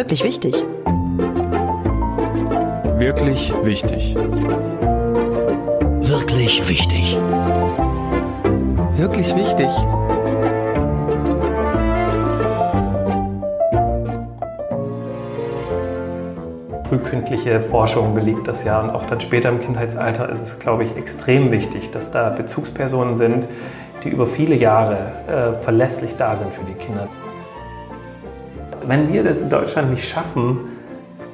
Wirklich wichtig. Wirklich wichtig. Wirklich wichtig. Wirklich wichtig. frühkindliche Forschung belegt das ja und auch dann später im Kindheitsalter ist es, glaube ich, extrem wichtig, dass da Bezugspersonen sind, die über viele Jahre äh, verlässlich da sind für die Kinder. Wenn wir das in Deutschland nicht schaffen,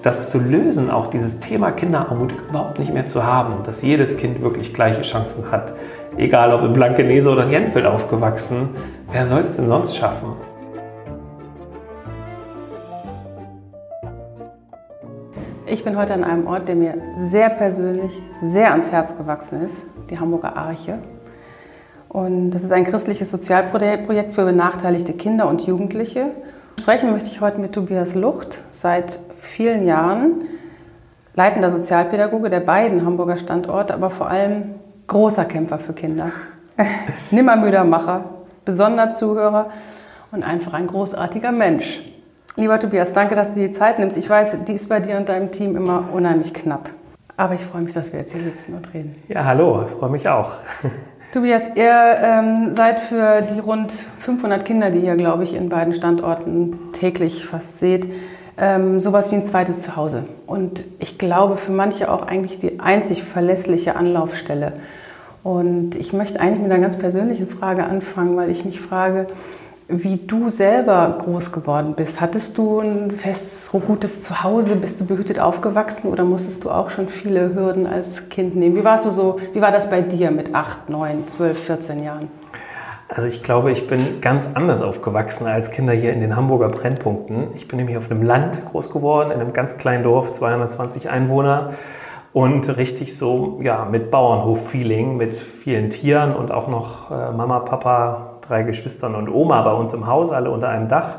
das zu lösen, auch dieses Thema Kinderarmut überhaupt nicht mehr zu haben, dass jedes Kind wirklich gleiche Chancen hat, egal ob in Blankenese oder in Jenfeld aufgewachsen, wer soll es denn sonst schaffen? Ich bin heute an einem Ort, der mir sehr persönlich, sehr ans Herz gewachsen ist, die Hamburger Arche. Und das ist ein christliches Sozialprojekt für benachteiligte Kinder und Jugendliche. Sprechen möchte ich heute mit Tobias Lucht, seit vielen Jahren leitender Sozialpädagoge der beiden Hamburger Standorte, aber vor allem großer Kämpfer für Kinder. Nimmermüder Macher, besonderer Zuhörer und einfach ein großartiger Mensch. Lieber Tobias, danke, dass du dir die Zeit nimmst. Ich weiß, die ist bei dir und deinem Team immer unheimlich knapp. Aber ich freue mich, dass wir jetzt hier sitzen und reden. Ja, hallo, ich freue mich auch. Tobias, ihr ähm, seid für die rund 500 Kinder, die ihr, glaube ich, in beiden Standorten täglich fast seht, ähm, sowas wie ein zweites Zuhause. Und ich glaube, für manche auch eigentlich die einzig verlässliche Anlaufstelle. Und ich möchte eigentlich mit einer ganz persönlichen Frage anfangen, weil ich mich frage, wie du selber groß geworden bist. Hattest du ein festes, gutes Zuhause? Bist du behütet aufgewachsen oder musstest du auch schon viele Hürden als Kind nehmen? Wie warst du so, wie war das bei dir mit 8, 9, 12, 14 Jahren? Also ich glaube, ich bin ganz anders aufgewachsen als Kinder hier in den Hamburger Brennpunkten. Ich bin nämlich auf einem Land groß geworden, in einem ganz kleinen Dorf, 220 Einwohner und richtig so ja mit Bauernhof-Feeling, mit vielen Tieren und auch noch äh, Mama, Papa, drei Geschwistern und Oma bei uns im Haus, alle unter einem Dach.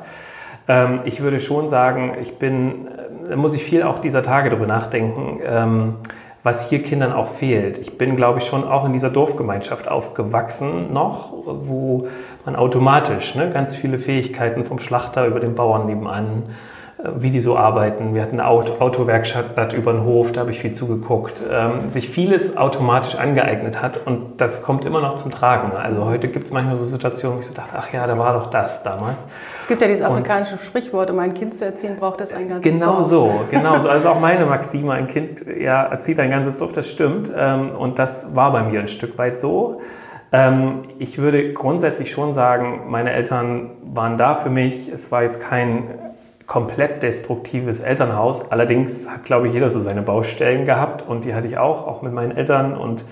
Ähm, ich würde schon sagen, ich bin, da muss ich viel auch dieser Tage darüber nachdenken, ähm, was hier Kindern auch fehlt. Ich bin, glaube ich, schon auch in dieser Dorfgemeinschaft aufgewachsen noch, wo man automatisch ne, ganz viele Fähigkeiten vom Schlachter über den Bauern nebenan, äh, wie die so arbeiten. Wir hatten eine Autowerkstatt über den Hof, da habe ich viel zugeguckt. Ähm, sich vieles automatisch angeeignet hat und das kommt immer noch zum Tragen. Also heute gibt es manchmal so Situationen, wo ich so dachte, ach ja, da war doch das damals. Es gibt ja dieses afrikanische und Sprichwort, um ein Kind zu erziehen, braucht es ein ganzes genau Dorf. So, genau so. Also auch meine Maxime, ein Kind ja, erzieht ein ganzes Dorf, das stimmt. Ähm, und das war bei mir ein Stück weit so. Ähm, ich würde grundsätzlich schon sagen, meine Eltern waren da für mich. Es war jetzt kein komplett destruktives Elternhaus. Allerdings hat, glaube ich, jeder so seine Baustellen gehabt und die hatte ich auch, auch mit meinen Eltern und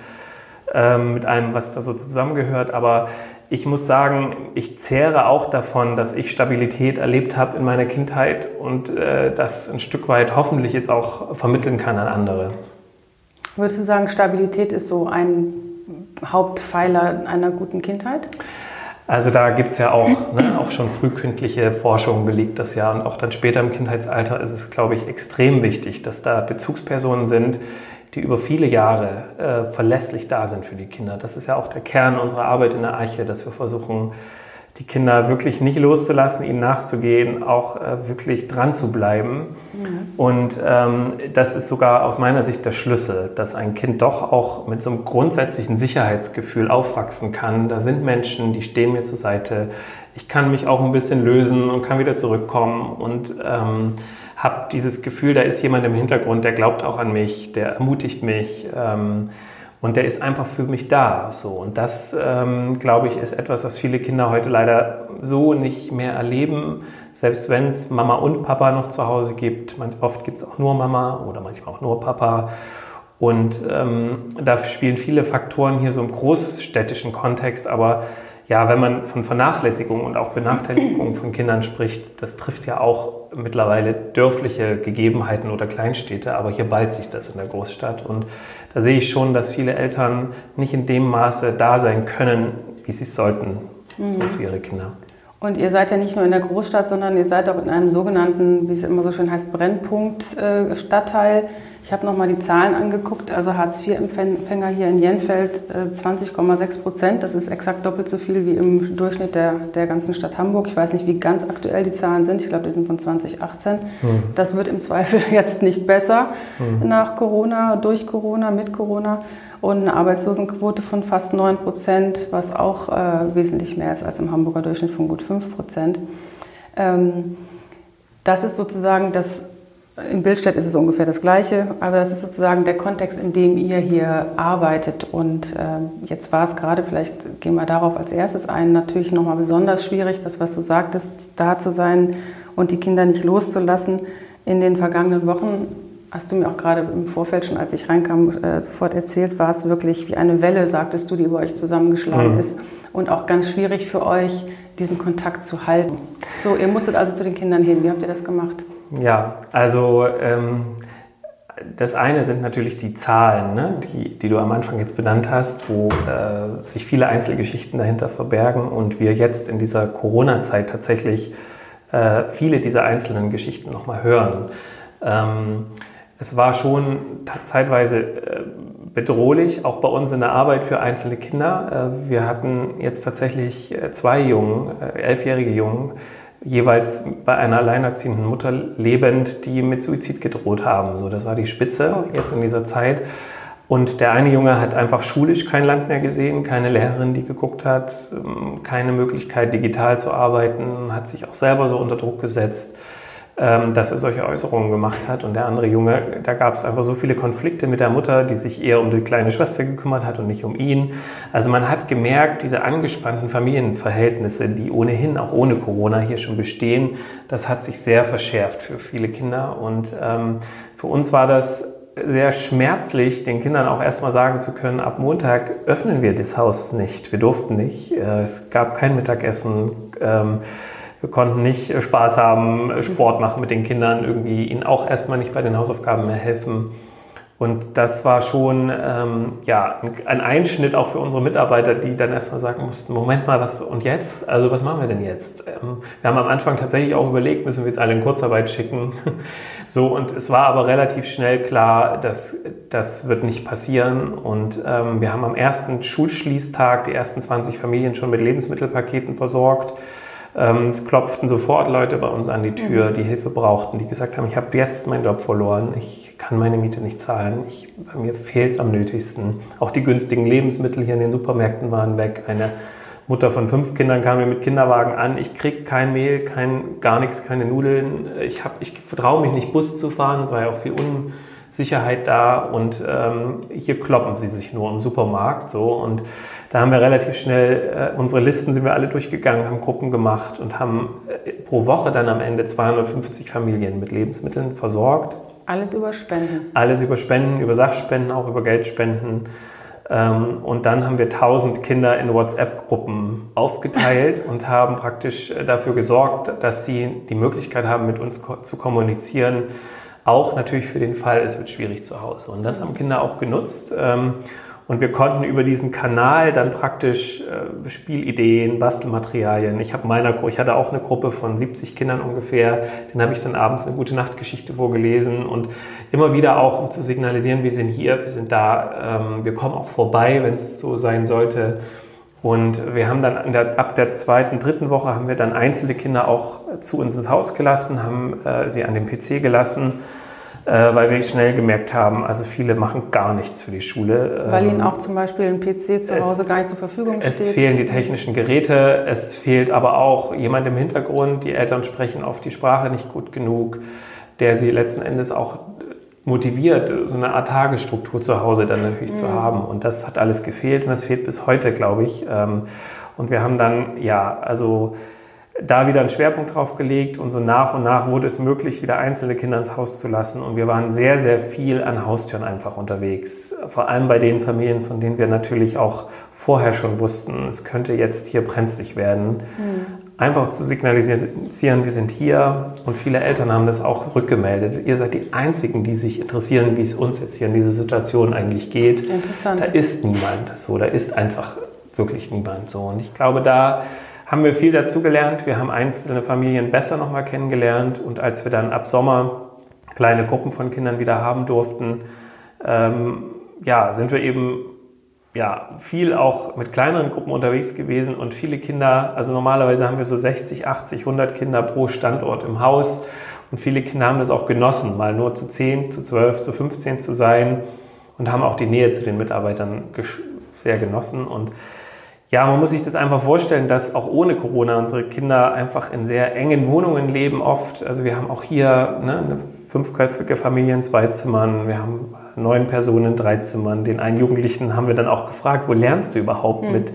ähm, mit allem, was da so zusammengehört. Aber ich muss sagen, ich zehre auch davon, dass ich Stabilität erlebt habe in meiner Kindheit und äh, das ein Stück weit hoffentlich jetzt auch vermitteln kann an andere. Würdest du sagen, Stabilität ist so ein Hauptpfeiler einer guten Kindheit? Also da gibt es ja auch, ne, auch schon frühkindliche Forschung belegt das ja und auch dann später im Kindheitsalter ist es, glaube ich, extrem wichtig, dass da Bezugspersonen sind, die über viele Jahre äh, verlässlich da sind für die Kinder. Das ist ja auch der Kern unserer Arbeit in der Arche, dass wir versuchen, die Kinder wirklich nicht loszulassen, ihnen nachzugehen, auch äh, wirklich dran zu bleiben. Mhm. Und ähm, das ist sogar aus meiner Sicht der Schlüssel, dass ein Kind doch auch mit so einem grundsätzlichen Sicherheitsgefühl aufwachsen kann. Da sind Menschen, die stehen mir zur Seite. Ich kann mich auch ein bisschen lösen und kann wieder zurückkommen und ähm, habe dieses Gefühl, da ist jemand im Hintergrund, der glaubt auch an mich, der ermutigt mich. Ähm, und der ist einfach für mich da. So. Und das, ähm, glaube ich, ist etwas, was viele Kinder heute leider so nicht mehr erleben. Selbst wenn es Mama und Papa noch zu Hause gibt. Oft gibt es auch nur Mama oder manchmal auch nur Papa. Und ähm, da spielen viele Faktoren hier so im großstädtischen Kontext. Aber ja, wenn man von Vernachlässigung und auch Benachteiligung von Kindern spricht, das trifft ja auch mittlerweile dörfliche Gegebenheiten oder Kleinstädte, aber hier ballt sich das in der Großstadt. Und da sehe ich schon, dass viele Eltern nicht in dem Maße da sein können, wie sie es sollten mhm. so für ihre Kinder. Und ihr seid ja nicht nur in der Großstadt, sondern ihr seid auch in einem sogenannten, wie es immer so schön heißt, Brennpunkt-Stadtteil. Ich habe nochmal die Zahlen angeguckt. Also Hartz-IV-Empfänger hier in Jenfeld 20,6 äh, Prozent. Das ist exakt doppelt so viel wie im Durchschnitt der, der ganzen Stadt Hamburg. Ich weiß nicht, wie ganz aktuell die Zahlen sind. Ich glaube, die sind von 2018. Mhm. Das wird im Zweifel jetzt nicht besser mhm. nach Corona, durch Corona, mit Corona. Und eine Arbeitslosenquote von fast 9 Prozent, was auch äh, wesentlich mehr ist als im Hamburger Durchschnitt von gut 5 Prozent. Ähm, das ist sozusagen das in Bildstedt ist es ungefähr das Gleiche, aber das ist sozusagen der Kontext, in dem ihr hier arbeitet. Und äh, jetzt war es gerade, vielleicht gehen wir darauf als erstes ein, natürlich nochmal besonders schwierig, das, was du sagtest, da zu sein und die Kinder nicht loszulassen. In den vergangenen Wochen hast du mir auch gerade im Vorfeld schon, als ich reinkam, äh, sofort erzählt, war es wirklich wie eine Welle, sagtest du, die über euch zusammengeschlagen mhm. ist. Und auch ganz schwierig für euch, diesen Kontakt zu halten. So, ihr musstet also zu den Kindern hin. Wie habt ihr das gemacht? Ja, also ähm, das eine sind natürlich die Zahlen, ne, die, die du am Anfang jetzt benannt hast, wo äh, sich viele Einzelgeschichten dahinter verbergen und wir jetzt in dieser Corona-Zeit tatsächlich äh, viele dieser einzelnen Geschichten nochmal hören. Ähm, es war schon zeitweise äh, bedrohlich, auch bei uns in der Arbeit für einzelne Kinder. Äh, wir hatten jetzt tatsächlich äh, zwei Jungen, äh, elfjährige Jungen, jeweils bei einer alleinerziehenden Mutter lebend, die mit Suizid gedroht haben. So, das war die Spitze oh. jetzt in dieser Zeit. Und der eine Junge hat einfach schulisch kein Land mehr gesehen, keine Lehrerin, die geguckt hat, ähm, keine Möglichkeit, digital zu arbeiten, hat sich auch selber so unter Druck gesetzt. Ähm, dass er solche Äußerungen gemacht hat. Und der andere Junge, da gab es einfach so viele Konflikte mit der Mutter, die sich eher um die kleine Schwester gekümmert hat und nicht um ihn. Also man hat gemerkt, diese angespannten Familienverhältnisse, die ohnehin auch ohne Corona hier schon bestehen, das hat sich sehr verschärft für viele Kinder. Und ähm, für uns war das sehr schmerzlich, den Kindern auch erstmal sagen zu können, ab Montag öffnen wir das Haus nicht. Wir durften nicht. Äh, es gab kein Mittagessen. Ähm, wir konnten nicht äh, Spaß haben, äh, Sport machen mit den Kindern, irgendwie ihnen auch erstmal nicht bei den Hausaufgaben mehr helfen. Und das war schon ähm, ja, ein Einschnitt auch für unsere Mitarbeiter, die dann erstmal sagen mussten, Moment mal, was und jetzt? Also was machen wir denn jetzt? Ähm, wir haben am Anfang tatsächlich auch überlegt, müssen wir jetzt alle in Kurzarbeit schicken. so, und es war aber relativ schnell klar, dass das wird nicht passieren. Und ähm, wir haben am ersten Schulschließtag die ersten 20 Familien schon mit Lebensmittelpaketen versorgt. Ähm, es klopften sofort Leute bei uns an die Tür, mhm. die Hilfe brauchten, die gesagt haben, ich habe jetzt meinen Job verloren, ich kann meine Miete nicht zahlen, ich, bei mir fehlt es am nötigsten. Auch die günstigen Lebensmittel hier in den Supermärkten waren weg. Eine Mutter von fünf Kindern kam mir mit Kinderwagen an, ich kriege kein Mehl, kein, gar nichts, keine Nudeln, ich, ich traue mich nicht Bus zu fahren, es war ja auch viel Unsicherheit da und ähm, hier kloppen sie sich nur im Supermarkt so und da haben wir relativ schnell, äh, unsere Listen sind wir alle durchgegangen, haben Gruppen gemacht und haben äh, pro Woche dann am Ende 250 Familien mit Lebensmitteln versorgt. Alles über Spenden? Alles über Spenden, über Sachspenden, auch über Geldspenden. Ähm, und dann haben wir 1000 Kinder in WhatsApp-Gruppen aufgeteilt und haben praktisch äh, dafür gesorgt, dass sie die Möglichkeit haben, mit uns zu kommunizieren. Auch natürlich für den Fall, es wird schwierig zu Hause. Und das haben Kinder auch genutzt. Ähm, und wir konnten über diesen Kanal dann praktisch äh, Spielideen, Bastelmaterialien. Ich habe meiner, ich hatte auch eine Gruppe von 70 Kindern ungefähr. Den habe ich dann abends eine gute Nachtgeschichte vorgelesen und immer wieder auch, um zu signalisieren, wir sind hier, wir sind da, ähm, wir kommen auch vorbei, wenn es so sein sollte. Und wir haben dann der, ab der zweiten, dritten Woche haben wir dann einzelne Kinder auch zu uns ins Haus gelassen, haben äh, sie an den PC gelassen äh, weil wir schnell gemerkt haben, also viele machen gar nichts für die Schule. Weil ihnen ähm, auch zum Beispiel ein PC zu Hause es, gar nicht zur Verfügung steht. Es fehlen die technischen Geräte, es fehlt aber auch jemand im Hintergrund, die Eltern sprechen oft die Sprache nicht gut genug, der sie letzten Endes auch motiviert, so eine Art Tagesstruktur zu Hause dann natürlich mhm. zu haben. Und das hat alles gefehlt und das fehlt bis heute, glaube ich. Ähm, und wir haben dann, ja, also da wieder einen Schwerpunkt drauf gelegt und so nach und nach wurde es möglich, wieder einzelne Kinder ins Haus zu lassen. Und wir waren sehr, sehr viel an Haustüren einfach unterwegs. Vor allem bei den Familien, von denen wir natürlich auch vorher schon wussten, es könnte jetzt hier brenzlig werden. Mhm. Einfach zu signalisieren, wir sind hier. Und viele Eltern haben das auch rückgemeldet. Ihr seid die Einzigen, die sich interessieren, wie es uns jetzt hier in dieser Situation eigentlich geht. Interessant. Da ist niemand so, da ist einfach wirklich niemand so. Und ich glaube, da haben wir viel dazugelernt. Wir haben einzelne Familien besser nochmal kennengelernt und als wir dann ab Sommer kleine Gruppen von Kindern wieder haben durften, ähm, ja, sind wir eben ja, viel auch mit kleineren Gruppen unterwegs gewesen und viele Kinder, also normalerweise haben wir so 60, 80, 100 Kinder pro Standort im Haus und viele Kinder haben das auch genossen, mal nur zu 10, zu 12, zu 15 zu sein und haben auch die Nähe zu den Mitarbeitern sehr genossen und ja, man muss sich das einfach vorstellen, dass auch ohne Corona unsere Kinder einfach in sehr engen Wohnungen leben oft. Also wir haben auch hier ne, eine fünfköpfige Familie in zwei Zimmern, wir haben neun Personen in drei Zimmern. Den einen Jugendlichen haben wir dann auch gefragt, wo lernst du überhaupt mhm. mit,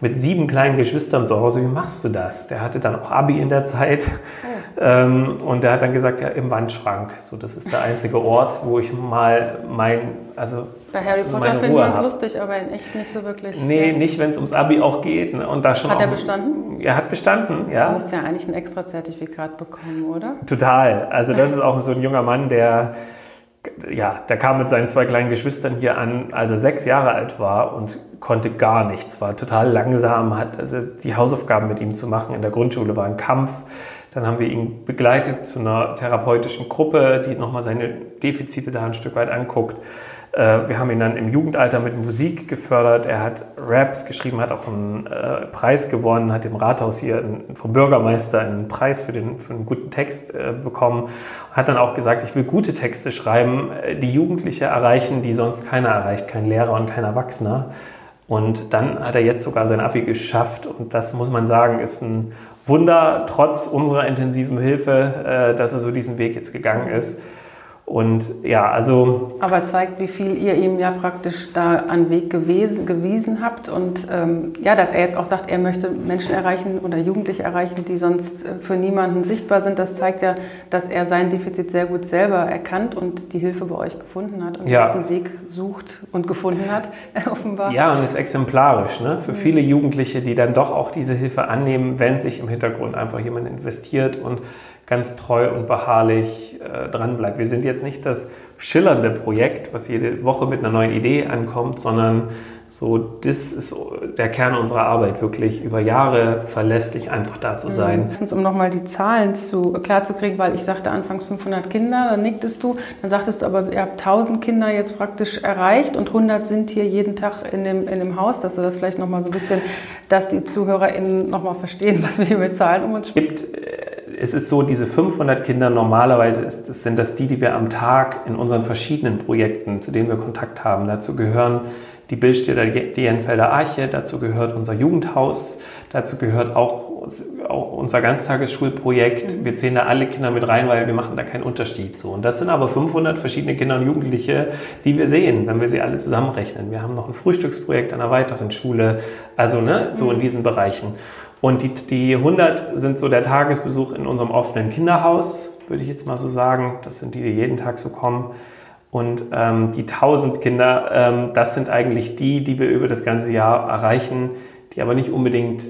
mit sieben kleinen Geschwistern zu Hause? Wie machst du das? Der hatte dann auch Abi in der Zeit. Oh. Ähm, und der hat dann gesagt, ja, im Wandschrank. So, das ist der einzige Ort, wo ich mal mein, also bei Harry Potter finden wir uns lustig, aber in echt nicht so wirklich. Nee, ja. nicht, wenn es ums Abi auch geht. Ne? Und da schon hat er bestanden? Er hat bestanden, ja. Du musst ja eigentlich ein extra Zertifikat bekommen, oder? Total. Also das ist auch so ein junger Mann, der ja, der kam mit seinen zwei kleinen Geschwistern hier an, als er sechs Jahre alt war und konnte gar nichts, war total langsam, hat also die Hausaufgaben mit ihm zu machen in der Grundschule war ein Kampf. Dann haben wir ihn begleitet zu einer therapeutischen Gruppe, die nochmal seine Defizite da ein Stück weit anguckt. Äh, wir haben ihn dann im Jugendalter mit Musik gefördert. Er hat Raps geschrieben, hat auch einen äh, Preis gewonnen, hat im Rathaus hier vom Bürgermeister einen Preis für, den, für einen guten Text äh, bekommen. Hat dann auch gesagt, ich will gute Texte schreiben, die Jugendliche erreichen, die sonst keiner erreicht, kein Lehrer und kein Erwachsener. Und dann hat er jetzt sogar sein Abi geschafft. Und das muss man sagen, ist ein Wunder, trotz unserer intensiven Hilfe, dass er so diesen Weg jetzt gegangen ist. Und ja, also. Aber zeigt, wie viel ihr ihm ja praktisch da an Weg gewesen, gewiesen habt und ähm, ja, dass er jetzt auch sagt, er möchte Menschen erreichen oder Jugendliche erreichen, die sonst äh, für niemanden sichtbar sind. Das zeigt ja, dass er sein Defizit sehr gut selber erkannt und die Hilfe bei euch gefunden hat und ja. jetzt einen Weg sucht und gefunden hat, offenbar. Ja, und ist exemplarisch ne? für mhm. viele Jugendliche, die dann doch auch diese Hilfe annehmen, wenn sich im Hintergrund einfach jemand investiert und ganz treu und beharrlich äh, dran bleibt. Wir sind jetzt nicht das schillernde Projekt, was jede Woche mit einer neuen Idee ankommt, sondern so, das ist der Kern unserer Arbeit, wirklich über Jahre verlässlich einfach da zu sein. Mhm. Um nochmal die Zahlen zu, klar zu kriegen, weil ich sagte anfangs 500 Kinder, dann nicktest du, dann sagtest du aber, ihr habt 1000 Kinder jetzt praktisch erreicht und 100 sind hier jeden Tag in dem, in dem Haus, dass du das vielleicht nochmal so ein bisschen, dass die ZuhörerInnen nochmal verstehen, was wir hier mit Zahlen um uns sprechen. Es ist so, diese 500 Kinder, normalerweise ist, sind das die, die wir am Tag in unseren verschiedenen Projekten, zu denen wir Kontakt haben. Dazu gehören die Bildstädter Dienfelder Arche, dazu gehört unser Jugendhaus, dazu gehört auch, auch unser Ganztagesschulprojekt. Mhm. Wir zählen da alle Kinder mit rein, weil wir machen da keinen Unterschied. So. Und das sind aber 500 verschiedene Kinder und Jugendliche, die wir sehen, wenn wir sie alle zusammenrechnen. Wir haben noch ein Frühstücksprojekt an einer weiteren Schule, also ne, so in mhm. diesen Bereichen. Und die, die 100 sind so der Tagesbesuch in unserem offenen Kinderhaus, würde ich jetzt mal so sagen. Das sind die, die jeden Tag so kommen. Und ähm, die 1000 Kinder, ähm, das sind eigentlich die, die wir über das ganze Jahr erreichen, die aber nicht unbedingt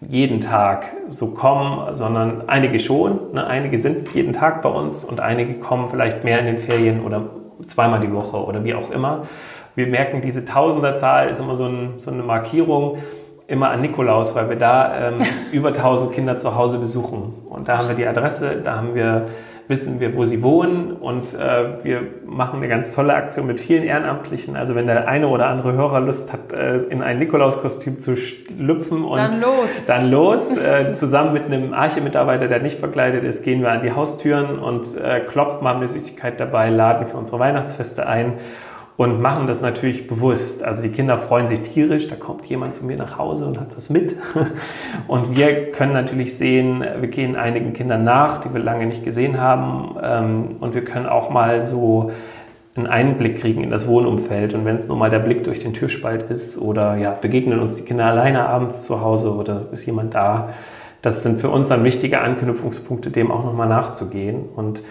jeden Tag so kommen, sondern einige schon. Ne? Einige sind jeden Tag bei uns und einige kommen vielleicht mehr in den Ferien oder zweimal die Woche oder wie auch immer. Wir merken, diese Tausenderzahl ist immer so, ein, so eine Markierung immer an Nikolaus, weil wir da ähm, über 1000 Kinder zu Hause besuchen. Und da haben wir die Adresse, da haben wir, wissen wir, wo sie wohnen und äh, wir machen eine ganz tolle Aktion mit vielen Ehrenamtlichen. Also wenn der eine oder andere Hörer Lust hat, äh, in ein Nikolauskostüm zu schlüpfen und dann los, dann los äh, zusammen mit einem Arche-Mitarbeiter, der nicht verkleidet ist, gehen wir an die Haustüren und äh, klopfen, haben eine Süßigkeit dabei, laden für unsere Weihnachtsfeste ein und machen das natürlich bewusst. Also die Kinder freuen sich tierisch, da kommt jemand zu mir nach Hause und hat was mit. Und wir können natürlich sehen, wir gehen einigen Kindern nach, die wir lange nicht gesehen haben. Ähm, und wir können auch mal so einen Einblick kriegen in das Wohnumfeld. Und wenn es nur mal der Blick durch den Türspalt ist oder ja, begegnen uns die Kinder alleine abends zu Hause oder ist jemand da, das sind für uns dann wichtige Anknüpfungspunkte, dem auch nochmal nachzugehen. Und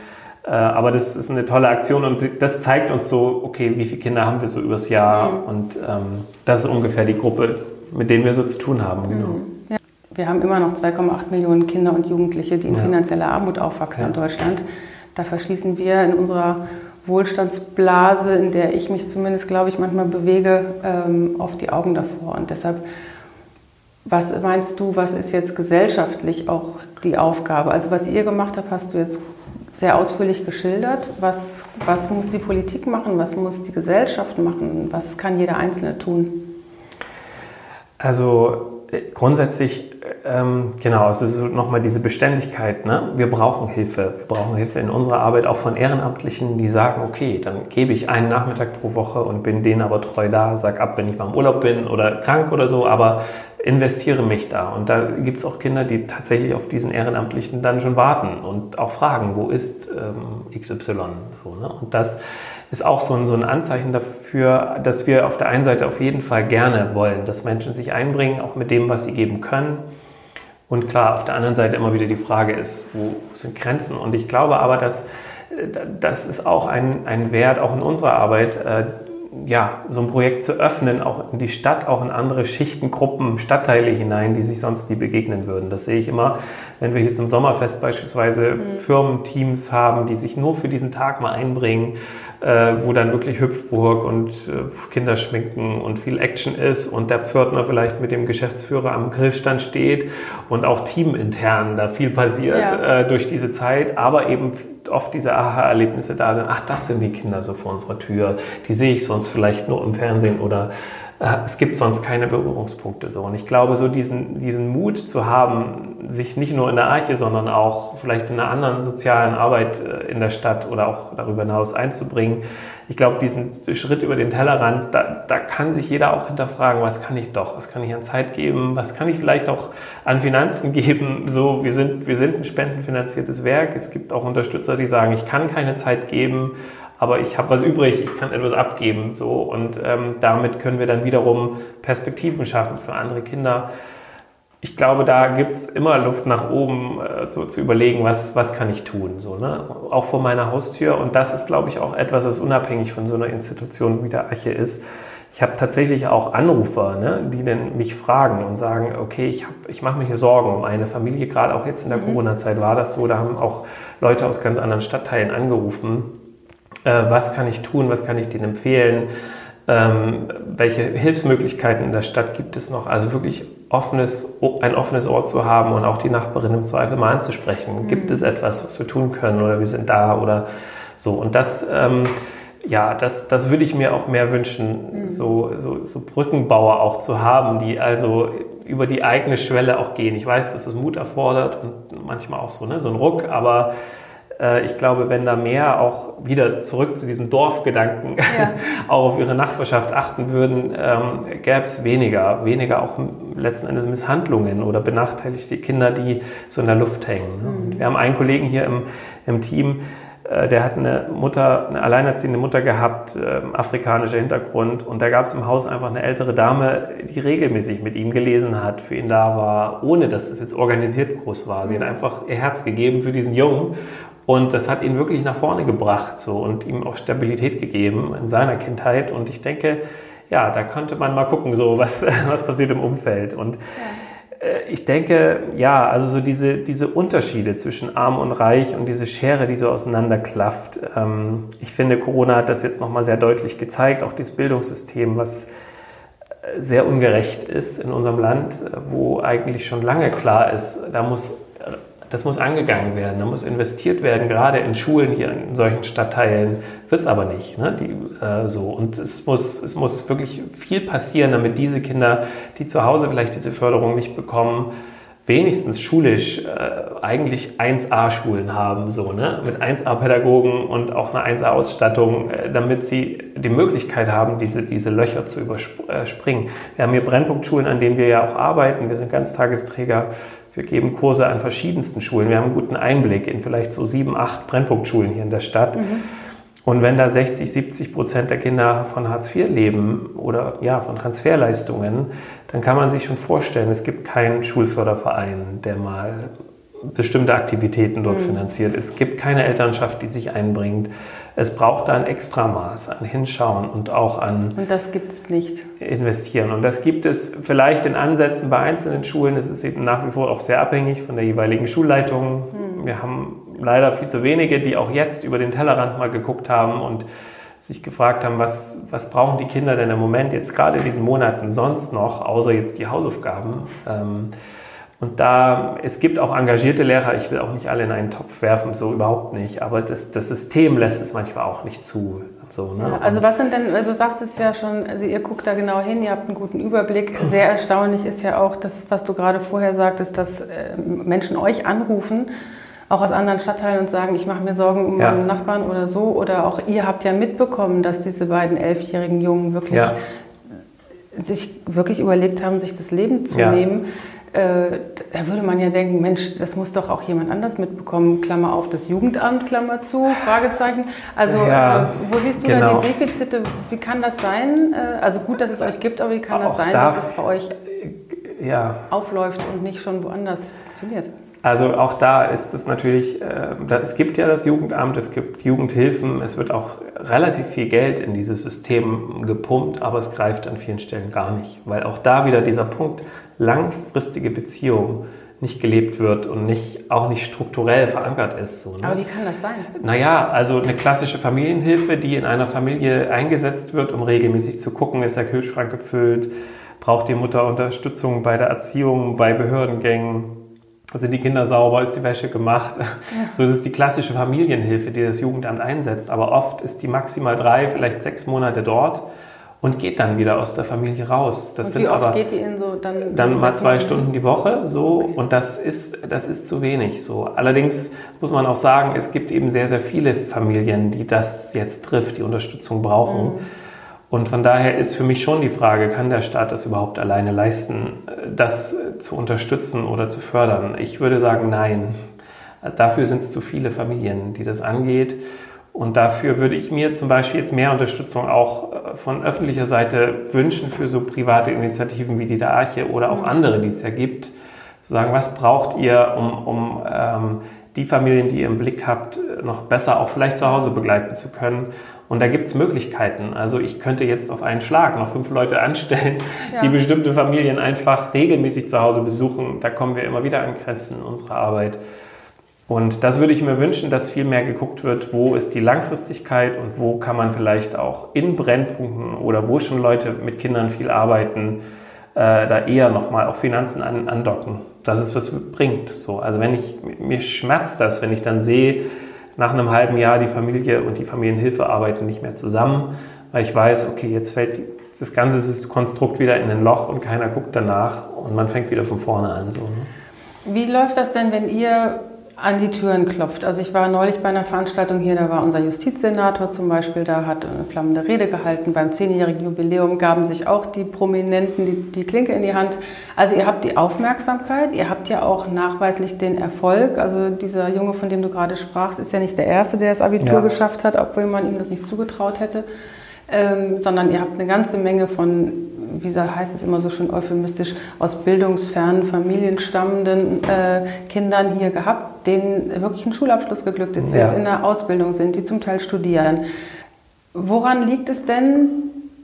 aber das ist eine tolle Aktion und das zeigt uns so, okay, wie viele Kinder haben wir so übers Jahr mhm. und ähm, das ist ungefähr die Gruppe, mit denen wir so zu tun haben. Genau. Mhm. Ja. Wir haben immer noch 2,8 Millionen Kinder und Jugendliche, die in ja. finanzieller Armut aufwachsen ja. in Deutschland. Da verschließen wir in unserer Wohlstandsblase, in der ich mich zumindest, glaube ich, manchmal bewege, ähm, oft die Augen davor. Und deshalb, was meinst du, was ist jetzt gesellschaftlich auch die Aufgabe? Also was ihr gemacht habt, hast du jetzt sehr ausführlich geschildert. Was, was muss die Politik machen? Was muss die Gesellschaft machen? Was kann jeder Einzelne tun? Also äh, grundsätzlich, ähm, genau, also so nochmal diese Beständigkeit. Ne? Wir brauchen Hilfe. Wir brauchen Hilfe in unserer Arbeit, auch von Ehrenamtlichen, die sagen, okay, dann gebe ich einen Nachmittag pro Woche und bin denen aber treu da, sag ab, wenn ich mal im Urlaub bin oder krank oder so, aber investiere mich da. Und da gibt es auch Kinder, die tatsächlich auf diesen Ehrenamtlichen dann schon warten und auch fragen, wo ist ähm, XY? So, ne? Und das ist auch so ein, so ein Anzeichen dafür, dass wir auf der einen Seite auf jeden Fall gerne wollen, dass Menschen sich einbringen, auch mit dem, was sie geben können. Und klar, auf der anderen Seite immer wieder die Frage ist, wo sind Grenzen? Und ich glaube aber, dass das ist auch ein, ein Wert, auch in unserer Arbeit, äh, ja, so ein Projekt zu öffnen, auch in die Stadt, auch in andere Schichten, Gruppen, Stadtteile hinein, die sich sonst nie begegnen würden. Das sehe ich immer, wenn wir hier zum Sommerfest beispielsweise mhm. Firmenteams haben, die sich nur für diesen Tag mal einbringen, äh, wo dann wirklich Hüpfburg und äh, Kinderschminken und viel Action ist und der Pförtner vielleicht mit dem Geschäftsführer am Grillstand steht und auch teamintern da viel passiert ja. äh, durch diese Zeit, aber eben oft diese Aha-Erlebnisse da sind, ach, das sind die Kinder so vor unserer Tür, die sehe ich sonst vielleicht nur im Fernsehen oder es gibt sonst keine Berührungspunkte so. Und ich glaube, so diesen, diesen Mut zu haben, sich nicht nur in der Arche, sondern auch vielleicht in einer anderen sozialen Arbeit äh, in der Stadt oder auch darüber hinaus einzubringen, ich glaube, diesen Schritt über den Tellerrand, da, da kann sich jeder auch hinterfragen, was kann ich doch, was kann ich an Zeit geben, was kann ich vielleicht auch an Finanzen geben. So, wir sind, wir sind ein spendenfinanziertes Werk. Es gibt auch Unterstützer, die sagen, ich kann keine Zeit geben, aber ich habe was übrig, ich kann etwas abgeben. So, und ähm, damit können wir dann wiederum Perspektiven schaffen für andere Kinder ich glaube, da gibt es immer Luft nach oben, äh, so zu überlegen, was, was kann ich tun, so, ne? auch vor meiner Haustür. Und das ist, glaube ich, auch etwas, was unabhängig von so einer Institution wie der Arche ist. Ich habe tatsächlich auch Anrufer, ne, die dann mich fragen und sagen, okay, ich, ich mache mir hier Sorgen um eine Familie, gerade auch jetzt in der mhm. Corona-Zeit war das so, da haben auch Leute aus ganz anderen Stadtteilen angerufen. Äh, was kann ich tun, was kann ich denen empfehlen? Ähm, welche Hilfsmöglichkeiten in der Stadt gibt es noch? Also wirklich offenes, ein offenes Ohr zu haben und auch die Nachbarin im Zweifel mal anzusprechen. Mhm. Gibt es etwas, was wir tun können oder wir sind da oder so? Und das, ähm, ja, das, das würde ich mir auch mehr wünschen, mhm. so, so, so Brückenbauer auch zu haben, die also über die eigene Schwelle auch gehen. Ich weiß, dass es Mut erfordert und manchmal auch so, ne, so ein Ruck, aber ich glaube, wenn da mehr auch wieder zurück zu diesem Dorfgedanken ja. auch auf ihre Nachbarschaft achten würden, ähm, gäbe es weniger, weniger auch letzten Endes Misshandlungen oder benachteiligte Kinder, die so in der Luft hängen. Ne? Mhm. wir haben einen Kollegen hier im, im Team, äh, der hat eine Mutter, eine alleinerziehende Mutter gehabt, äh, afrikanischer Hintergrund. Und da gab es im Haus einfach eine ältere Dame, die regelmäßig mit ihm gelesen hat, für ihn da war, ohne dass das jetzt organisiert groß war. Sie hat mhm. einfach ihr Herz gegeben für diesen Jungen. Und das hat ihn wirklich nach vorne gebracht so, und ihm auch Stabilität gegeben in seiner Kindheit. Und ich denke, ja, da könnte man mal gucken, so was, was passiert im Umfeld. Und ja. äh, ich denke, ja, also so diese, diese Unterschiede zwischen arm und reich und diese Schere, die so auseinanderklafft. Ähm, ich finde, Corona hat das jetzt nochmal sehr deutlich gezeigt, auch dieses Bildungssystem, was äh, sehr ungerecht ist in unserem Land, wo eigentlich schon lange klar ist, da muss das muss angegangen werden, da muss investiert werden, gerade in Schulen hier in solchen Stadtteilen wird es aber nicht. Ne? Die, äh, so. Und es muss, es muss wirklich viel passieren, damit diese Kinder, die zu Hause vielleicht diese Förderung nicht bekommen, wenigstens schulisch äh, eigentlich 1A-Schulen haben, so, ne? mit 1A-Pädagogen und auch eine 1A-Ausstattung, äh, damit sie die Möglichkeit haben, diese, diese Löcher zu überspringen. Wir haben hier Brennpunktschulen, an denen wir ja auch arbeiten. Wir sind Ganztagesträger wir geben Kurse an verschiedensten Schulen. Wir haben einen guten Einblick in vielleicht so sieben, acht Brennpunktschulen hier in der Stadt. Mhm. Und wenn da 60, 70 Prozent der Kinder von Hartz IV leben oder ja, von Transferleistungen, dann kann man sich schon vorstellen, es gibt keinen Schulförderverein, der mal bestimmte Aktivitäten dort mhm. finanziert. Es gibt keine Elternschaft, die sich einbringt. Es braucht da ein Extramaß an Hinschauen und auch an. Und das gibt es nicht. Investieren. Und das gibt es vielleicht in Ansätzen bei einzelnen Schulen. Es ist eben nach wie vor auch sehr abhängig von der jeweiligen Schulleitung. Mhm. Wir haben leider viel zu wenige, die auch jetzt über den Tellerrand mal geguckt haben und sich gefragt haben, was, was brauchen die Kinder denn im Moment jetzt gerade in diesen Monaten sonst noch, außer jetzt die Hausaufgaben. Ähm, Und da, es gibt auch engagierte Lehrer, ich will auch nicht alle in einen Topf werfen, so überhaupt nicht, aber das, das System lässt es manchmal auch nicht zu. So, ne? ja, also was sind denn, du sagst es ja schon, also ihr guckt da genau hin, ihr habt einen guten Überblick. Sehr erstaunlich ist ja auch das, was du gerade vorher sagtest, dass äh, Menschen euch anrufen, auch aus anderen Stadtteilen und sagen, ich mache mir Sorgen um ja. meinen Nachbarn oder so. Oder auch ihr habt ja mitbekommen, dass diese beiden elfjährigen Jungen wirklich ja. sich wirklich überlegt haben, sich das Leben zu nehmen äh, da würde man ja denken, Mensch, das muss doch auch jemand anders mitbekommen, Klammer auf, das Jugendamt, Klammer zu, Fragezeichen. Also ja, äh, wo siehst du genau. da die Defizite? Wie kann das sein? Äh, also gut, dass es euch gibt, aber wie kann das sein, dass es bei euch ja. aufläuft und nicht schon woanders funktioniert? Also auch da ist es natürlich, äh, es gibt ja das Jugendamt, es gibt Jugendhilfen, es wird auch relativ viel Geld in dieses System gepumpt, aber es greift an vielen Stellen gar nicht, weil auch da wieder dieser Punkt langfristige Beziehung nicht gelebt wird und nicht, auch nicht strukturell verankert ist. So, ne? Aber wie kann das sein? Naja, also eine klassische Familienhilfe, die in einer Familie eingesetzt wird, um regelmäßig zu gucken, ist der Kühlschrank gefüllt, braucht die Mutter Unterstützung bei der Erziehung, bei Behördengängen sind die Kinder sauber, ist die Wäsche gemacht. Ja. So, das ist die klassische Familienhilfe, die das Jugendamt einsetzt. Aber oft ist die maximal drei, vielleicht sechs Monate dort und geht dann wieder aus der Familie raus. Das und wie sind oft aber geht die in so dann? Dann mal zwei Stunden die Woche so okay. und das ist das ist zu wenig so. Allerdings muss man auch sagen, es gibt eben sehr sehr viele Familien, die das jetzt trifft, die Unterstützung brauchen. Mhm. Und von daher ist für mich schon die Frage, kann der Staat das überhaupt alleine leisten, das zu unterstützen oder zu fördern? Ich würde sagen, nein. Dafür sind es zu viele Familien, die das angeht. Und dafür würde ich mir zum Beispiel jetzt mehr Unterstützung auch äh, von öffentlicher Seite wünschen für so private Initiativen wie die der Arche oder auch andere, die es ja gibt. Zu sagen, was braucht ihr, um, um ähm, die Familien, die ihr im Blick habt, noch besser auch vielleicht zu Hause begleiten zu können? Und da gibt es Möglichkeiten. Also ich könnte jetzt auf einen Schlag noch fünf Leute anstellen, ja. die bestimmte Familien einfach regelmäßig zu Hause besuchen. Da kommen wir immer wieder an Grenzen in unserer Arbeit. Und das würde ich mir wünschen, dass viel mehr geguckt wird, wo ist die Langfristigkeit und wo kann man vielleicht auch in Brennpunkten oder wo schon Leute mit Kindern viel arbeiten, äh, da eher nochmal auch Finanzen an, andocken, dass es was bringt. So, also wenn ich, mir schmerzt das, wenn ich dann sehe, nach einem halben Jahr die Familie und die Familienhilfe arbeiten nicht mehr zusammen, weil ich weiß, okay, jetzt fällt das ganze Konstrukt wieder in ein Loch und keiner guckt danach und man fängt wieder von vorne an. So, ne? Wie läuft das denn, wenn ihr an die Türen klopft. Also ich war neulich bei einer Veranstaltung hier, da war unser Justizsenator zum Beispiel, da hat eine flammende Rede gehalten. Beim zehnjährigen Jubiläum gaben sich auch die Prominenten die, die Klinke in die Hand. Also ihr habt die Aufmerksamkeit, ihr habt ja auch nachweislich den Erfolg. Also dieser Junge, von dem du gerade sprachst, ist ja nicht der Erste, der das Abitur ja. geschafft hat, obwohl man ihm das nicht zugetraut hätte. Ähm, sondern ihr habt eine ganze Menge von wie heißt es immer so schön euphemistisch, aus bildungsfernen Familien stammenden äh, Kindern hier gehabt, denen wirklich ein Schulabschluss geglückt ist, die ja. jetzt in der Ausbildung sind, die zum Teil studieren. Woran liegt es denn,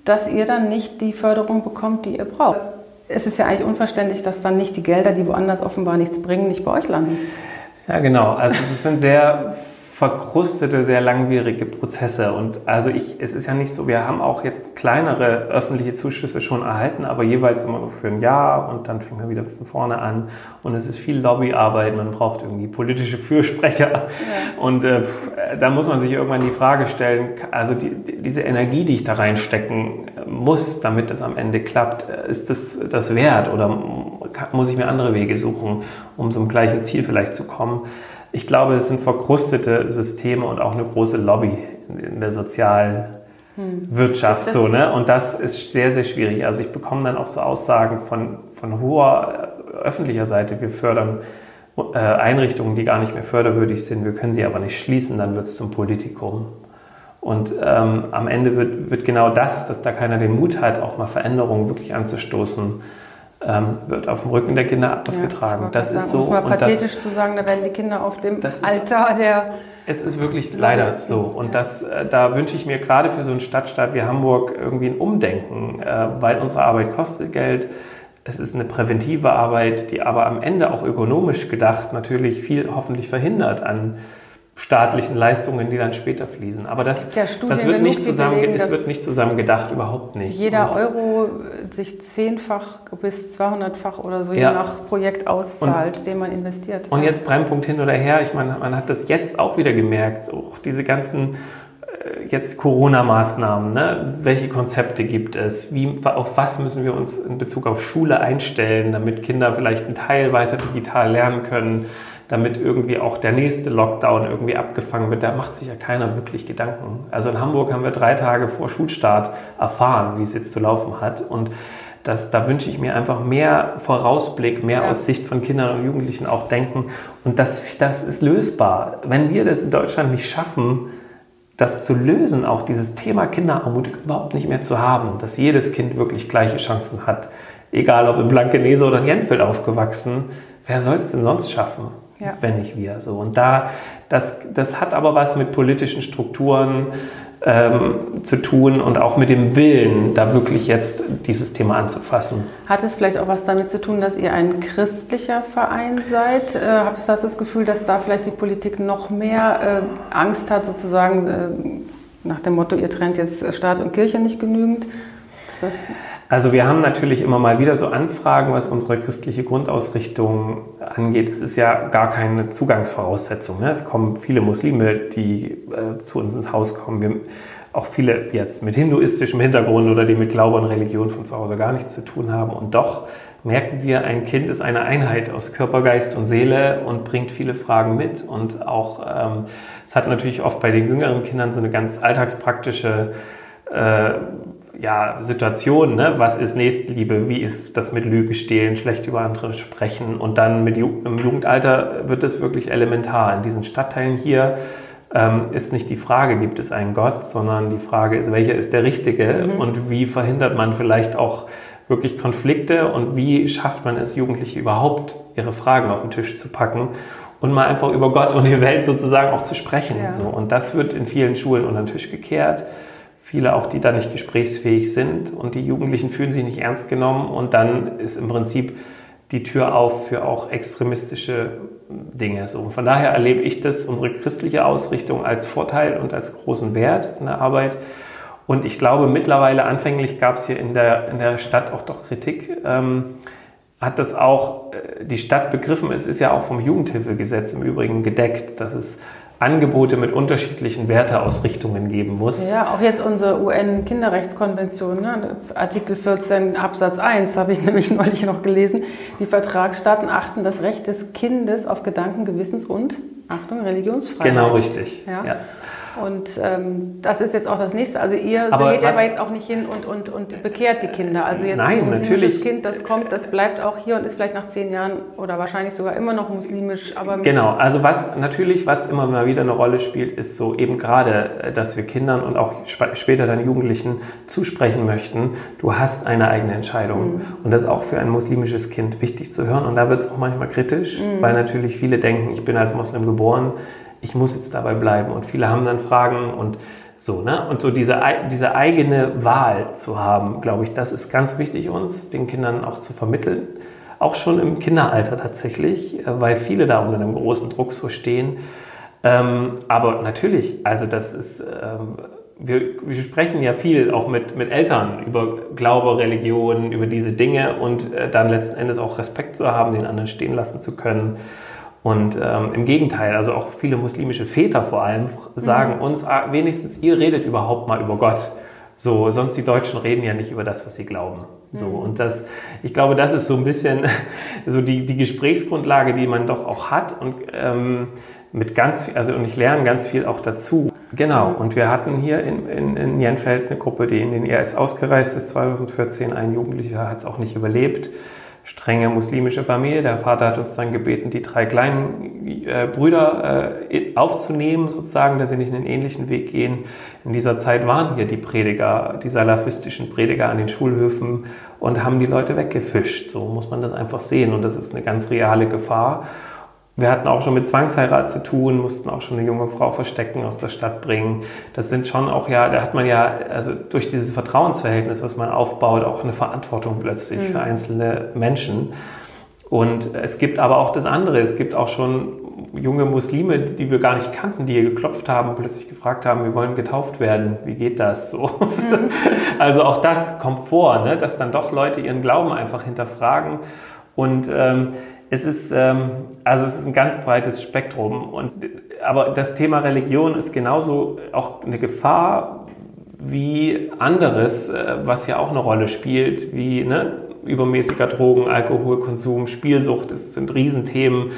dass ihr dann nicht die Förderung bekommt, die ihr braucht? Es ist ja eigentlich unverständlich, dass dann nicht die Gelder, die woanders offenbar nichts bringen, nicht bei euch landen. Ja, genau. Also das sind sehr verkrustete, sehr langwierige Prozesse. Und also ich, es ist ja nicht so, wir haben auch jetzt kleinere öffentliche Zuschüsse schon erhalten, aber jeweils immer für ein Jahr und dann fängt man wieder von vorne an. Und es ist viel Lobbyarbeit, man braucht irgendwie politische Fürsprecher. Ja. Und äh, da muss man sich irgendwann die Frage stellen, also die, diese Energie, die ich da reinstecken muss, damit das am Ende klappt, ist das das wert oder muss ich mir andere Wege suchen, um zum gleichen Ziel vielleicht zu kommen? Ich glaube, es sind verkrustete Systeme und auch eine große Lobby in der Sozialwirtschaft. Hm. So, ne? Und das ist sehr, sehr schwierig. Also ich bekomme dann auch so Aussagen von, von hoher äh, öffentlicher Seite, wir fördern äh, Einrichtungen, die gar nicht mehr förderwürdig sind, wir können sie aber nicht schließen, dann wird es zum Politikum. Und ähm, am Ende wird, wird genau das, dass da keiner den Mut hat, auch mal Veränderungen wirklich anzustoßen, ähm, wird auf dem Rücken der Kinder ausgetragen. Ja, das ist sagen, so. Um es mal pathetisch das, zu sagen, da werden die Kinder auf dem Altar der. Es ist wirklich leider so. Und ja. das, äh, da wünsche ich mir gerade für so einen Stadtstaat wie Hamburg irgendwie ein Umdenken, äh, weil unsere Arbeit kostet Geld. Es ist eine präventive Arbeit, die aber am Ende auch ökonomisch gedacht natürlich viel hoffentlich verhindert an staatlichen Leistungen, die dann später fließen. Aber das, das wird, nicht zusammen, belegen, es wird nicht zusammen gedacht, überhaupt nicht. Jeder und Euro sich zehnfach bis 200-fach oder so, ja. je nach Projekt auszahlt, und, den man investiert. Und jetzt Brennpunkt hin oder her, ich meine, man hat das jetzt auch wieder gemerkt, auch diese ganzen äh, jetzt Corona-Maßnahmen, ne? welche Konzepte gibt es, wie, auf was müssen wir uns in Bezug auf Schule einstellen, damit Kinder vielleicht einen Teil weiter digital lernen können damit irgendwie auch der nächste Lockdown irgendwie abgefangen wird. Da macht sich ja keiner wirklich Gedanken. Also in Hamburg haben wir drei Tage vor Schulstart erfahren, wie es jetzt zu laufen hat. Und das, da wünsche ich mir einfach mehr Vorausblick, mehr ja. aus Sicht von Kindern und Jugendlichen auch denken. Und das, das ist lösbar. Wenn wir das in Deutschland nicht schaffen, das zu lösen, auch dieses Thema Kinderarmut überhaupt nicht mehr zu haben, dass jedes Kind wirklich gleiche Chancen hat, egal ob in Blankenese oder in Jenfeld aufgewachsen, wer soll es denn sonst schaffen? Ja. wenn nicht wir. So. Und da, das, das hat aber was mit politischen Strukturen ähm, zu tun und auch mit dem Willen, da wirklich jetzt dieses Thema anzufassen. Hat es vielleicht auch was damit zu tun, dass ihr ein christlicher Verein seid? Äh, hast du das Gefühl, dass da vielleicht die Politik noch mehr äh, Angst hat, sozusagen äh, nach dem Motto, ihr trennt jetzt Staat und Kirche nicht genügend? Das also wir haben natürlich immer mal wieder so Anfragen, was unsere christliche Grundausrichtung angeht. Es ist ja gar keine Zugangsvoraussetzung. Ne? Es kommen viele Muslime, die äh, zu uns ins Haus kommen. Wir, auch viele jetzt mit hinduistischem Hintergrund oder die mit Glaube und Religion von zu Hause gar nichts zu tun haben. Und doch merken wir, ein Kind ist eine Einheit aus Körper, Geist und Seele und bringt viele Fragen mit. Und auch, ähm, es hat natürlich oft bei den jüngeren Kindern so eine ganz alltagspraktische äh, ja, Situationen, ne? was ist Nächstenliebe, wie ist das mit Lügen stehlen, schlecht über andere sprechen und dann mit Ju im Jugendalter wird es wirklich elementar. In diesen Stadtteilen hier ähm, ist nicht die Frage, gibt es einen Gott, sondern die Frage ist, welcher ist der Richtige mhm. und wie verhindert man vielleicht auch wirklich Konflikte und wie schafft man es, Jugendliche überhaupt ihre Fragen auf den Tisch zu packen und mal einfach über Gott und die Welt sozusagen auch zu sprechen. Ja. So. Und das wird in vielen Schulen unter den Tisch gekehrt viele auch, die da nicht gesprächsfähig sind und die Jugendlichen fühlen sich nicht ernst genommen und dann ist im Prinzip die Tür auf für auch extremistische Dinge. So, von daher erlebe ich das, unsere christliche Ausrichtung als Vorteil und als großen Wert in der Arbeit. Und ich glaube, mittlerweile, anfänglich gab es hier in der, in der Stadt auch doch Kritik, ähm, hat das auch äh, die Stadt begriffen. Es ist ja auch vom Jugendhilfegesetz im Übrigen gedeckt, dass es Angebote mit unterschiedlichen Werteausrichtungen geben muss. Ja, auch jetzt unsere UN-Kinderrechtskonvention, ne? Artikel 14 Absatz 1 habe ich nämlich neulich noch gelesen. Die Vertragsstaaten achten das Recht des Kindes auf Gedanken, Gewissens und, Achtung, Religionsfreiheit. Genau richtig. Ja. ja. Und ähm, das ist jetzt auch das nächste. Also ihr aber geht aber jetzt auch nicht hin und, und, und bekehrt die Kinder. Also jetzt Nein, ein muslimisches Kind, das kommt, das bleibt auch hier und ist vielleicht nach zehn Jahren oder wahrscheinlich sogar immer noch muslimisch. Aber genau, also was natürlich, was immer mal wieder eine Rolle spielt, ist so eben gerade, äh, dass wir Kindern und auch sp später dann Jugendlichen zusprechen möchten, du hast eine eigene Entscheidung. Mhm. Und das ist auch für ein muslimisches Kind wichtig zu hören. Und da wird es auch manchmal kritisch, mhm. weil natürlich viele denken, ich bin als Muslim geboren, ich muss jetzt dabei bleiben. Und viele haben dann Fragen und so, ne? Und so diese, diese eigene Wahl zu haben, glaube ich, das ist ganz wichtig uns, den Kindern auch zu vermitteln. Auch schon im Kinderalter tatsächlich, äh, weil viele da unter einem großen Druck so stehen. Ähm, aber natürlich, also das ist, ähm, wir, wir, sprechen ja viel auch mit, mit Eltern über Glaube, Religion, über diese Dinge und äh, dann letzten Endes auch Respekt zu haben, den anderen stehen lassen zu können. Und ähm, im Gegenteil, also auch viele muslimische Väter vor allem sagen mhm. uns, ah, wenigstens ihr redet überhaupt mal über Gott. So, sonst die Deutschen reden ja nicht über das, was sie glauben. So, mhm. und das, ich glaube, das ist so ein bisschen so die, die Gesprächsgrundlage, die man doch auch hat und ähm, mit ganz, also und ich lerne ganz viel auch dazu. Genau. Mhm. Und wir hatten hier in, in, in Jenfeld eine Gruppe, die in den ERS ausgereist ist, 2014. Ein Jugendlicher hat es auch nicht überlebt strenge muslimische Familie. Der Vater hat uns dann gebeten, die drei kleinen äh, Brüder äh, aufzunehmen, sozusagen, dass sie nicht einen ähnlichen Weg gehen. In dieser Zeit waren hier die Prediger, die salafistischen Prediger an den Schulhöfen und haben die Leute weggefischt. So muss man das einfach sehen. Und das ist eine ganz reale Gefahr. Wir hatten auch schon mit Zwangsheirat zu tun, mussten auch schon eine junge Frau verstecken, aus der Stadt bringen. Das sind schon auch ja, da hat man ja, also durch dieses Vertrauensverhältnis, was man aufbaut, auch eine Verantwortung plötzlich mhm. für einzelne Menschen. Und es gibt aber auch das andere. Es gibt auch schon junge Muslime, die wir gar nicht kannten, die hier geklopft haben, plötzlich gefragt haben, wir wollen getauft werden. Wie geht das so? Mhm. Also auch das kommt vor, ne? dass dann doch Leute ihren Glauben einfach hinterfragen. Und ähm, es ist, ähm, also es ist ein ganz breites Spektrum. Und, aber das Thema Religion ist genauso auch eine Gefahr wie anderes, äh, was ja auch eine Rolle spielt, wie ne, übermäßiger Drogen, Alkoholkonsum, Spielsucht. Das sind Riesenthemen.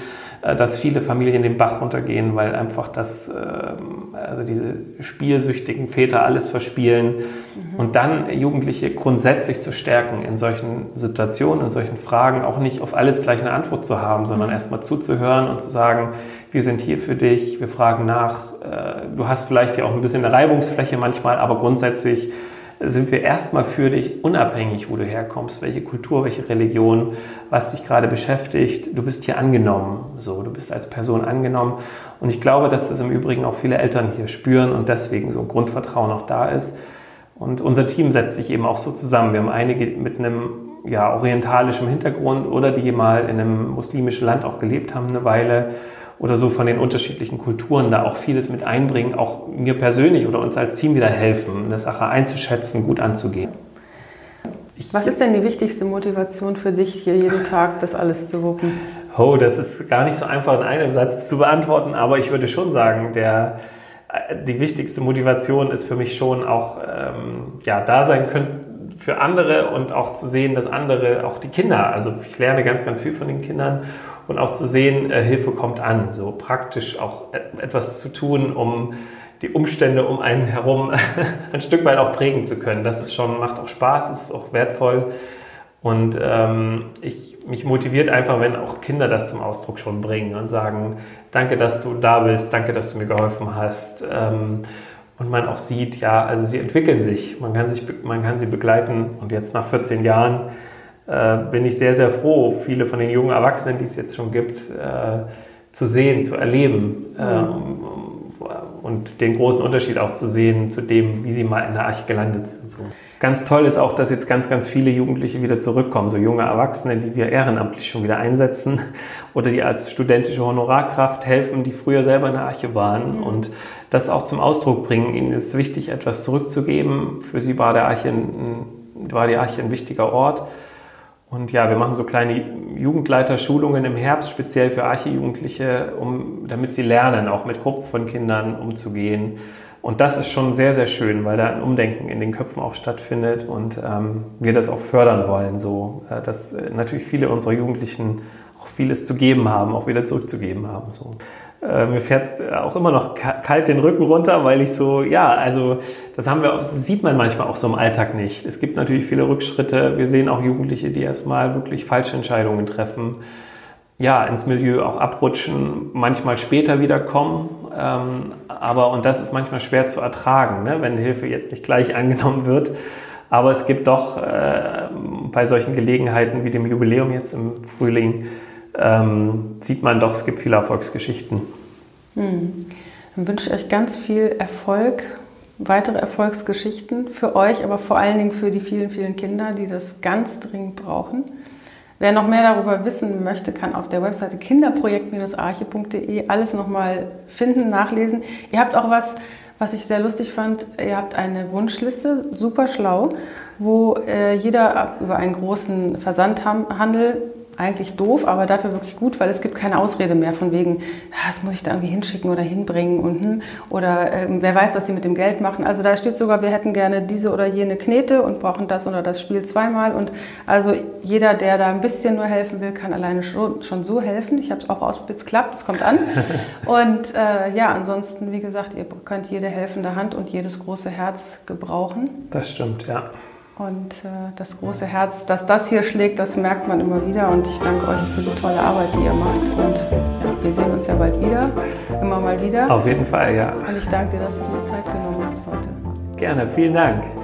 Äh, dass viele Familien den Bach runtergehen, weil einfach das, ähm, also diese spielsüchtigen Väter alles verspielen. Mhm. Und dann Jugendliche grundsätzlich zu stärken in solchen Situationen, in solchen Fragen, auch nicht auf alles gleich eine Antwort zu haben, sondern mhm. erstmal zuzuhören und zu sagen, wir sind hier für dich, wir fragen nach. Äh, du hast vielleicht ja auch ein bisschen eine Reibungsfläche manchmal, aber grundsätzlich sind wir erstmal für dich, unabhängig, wo du herkommst, welche Kultur, welche Religion, was dich gerade beschäftigt. Du bist hier angenommen, so, du bist als Person angenommen. Und ich glaube, dass das im Übrigen auch viele Eltern hier spüren und deswegen so ein Grundvertrauen auch da ist. Und unser Team setzt sich eben auch so zusammen. Wir haben einige mit einem ja, orientalischen Hintergrund oder die mal in einem muslimischen Land auch gelebt haben eine Weile oder so von den unterschiedlichen Kulturen da auch vieles mit einbringen, auch mir persönlich oder uns als Team wieder helfen, eine Sache einzuschätzen, gut anzugehen. Ich Was ist denn die wichtigste Motivation für dich, hier jeden Tag das alles zu wuppen? Oh, das ist gar nicht so einfach in einem Satz zu beantworten, aber ich würde schon sagen, der, äh, die wichtigste Motivation ist für mich schon auch ähm, ja, da sein können für andere und auch zu sehen, dass andere, auch die Kinder, also ich lerne ganz, ganz viel von den Kindern und auch zu sehen, äh, Hilfe kommt an, so praktisch auch etwas zu tun, um die Umstände um einen herum ein Stück weit auch prägen zu können. Das ist schon, macht auch Spaß, ist auch wertvoll. Und ähm, ich, mich motiviert einfach, wenn auch Kinder das zum Ausdruck schon bringen und sagen, danke, dass du da bist, danke, dass du mir geholfen hast. Ähm, und man auch sieht, ja, also sie entwickeln sich, man kann, sich, man kann sie begleiten. Und jetzt nach 14 Jahren äh, bin ich sehr, sehr froh, viele von den jungen Erwachsenen, die es jetzt schon gibt, äh, zu sehen, zu erleben mhm. äh, und den großen Unterschied auch zu sehen zu dem, wie sie mal in der Arche gelandet sind. So. Ganz toll ist auch, dass jetzt ganz, ganz viele Jugendliche wieder zurückkommen, so junge Erwachsene, die wir ehrenamtlich schon wieder einsetzen oder die als studentische Honorarkraft helfen, die früher selber in der Arche waren mhm. und das auch zum Ausdruck bringen. Ihnen ist wichtig, etwas zurückzugeben. Für sie war, der Arche ein, war die Arche ein wichtiger Ort und ja, wir machen so kleine Jugendleiterschulungen im Herbst, speziell für Arche-Jugendliche, um, damit sie lernen, auch mit Gruppen von Kindern umzugehen. Und das ist schon sehr, sehr schön, weil da ein Umdenken in den Köpfen auch stattfindet und ähm, wir das auch fördern wollen, so äh, dass äh, natürlich viele unserer Jugendlichen auch vieles zu geben haben, auch wieder zurückzugeben haben. So. Äh, mir fährt es auch immer noch kalt den Rücken runter, weil ich so, ja, also das haben wir, das sieht man manchmal auch so im Alltag nicht. Es gibt natürlich viele Rückschritte. Wir sehen auch Jugendliche, die erstmal wirklich falsche Entscheidungen treffen, ja, ins Milieu auch abrutschen, manchmal später wiederkommen. Ähm, aber, und das ist manchmal schwer zu ertragen, ne, wenn Hilfe jetzt nicht gleich angenommen wird. Aber es gibt doch äh, bei solchen Gelegenheiten wie dem Jubiläum jetzt im Frühling, ähm, sieht man doch, es gibt viele Erfolgsgeschichten. Hm. Dann wünsche ich euch ganz viel Erfolg, weitere Erfolgsgeschichten für euch, aber vor allen Dingen für die vielen, vielen Kinder, die das ganz dringend brauchen. Wer noch mehr darüber wissen möchte, kann auf der Webseite kinderprojekt-arche.de alles nochmal finden, nachlesen. Ihr habt auch was, was ich sehr lustig fand. Ihr habt eine Wunschliste, super schlau, wo äh, jeder über einen großen Versandhandel eigentlich doof, aber dafür wirklich gut, weil es gibt keine Ausrede mehr von wegen, ah, das muss ich da irgendwie hinschicken oder hinbringen und hm, oder äh, wer weiß, was sie mit dem Geld machen. Also da steht sogar, wir hätten gerne diese oder jene Knete und brauchen das oder das Spiel zweimal und also jeder, der da ein bisschen nur helfen will, kann alleine schon, schon so helfen. Ich habe es auch ausprobiert, es klappt, es kommt an. und äh, ja, ansonsten, wie gesagt, ihr könnt jede helfende Hand und jedes große Herz gebrauchen. Das stimmt, ja. Und äh, das große Herz, dass das hier schlägt, das merkt man immer wieder. Und ich danke euch für die tolle Arbeit, die ihr macht. Und ja, wir sehen uns ja bald wieder, immer mal wieder. Auf jeden Fall, ja. Und ich danke dir, dass du dir Zeit genommen hast heute. Gerne, vielen Dank.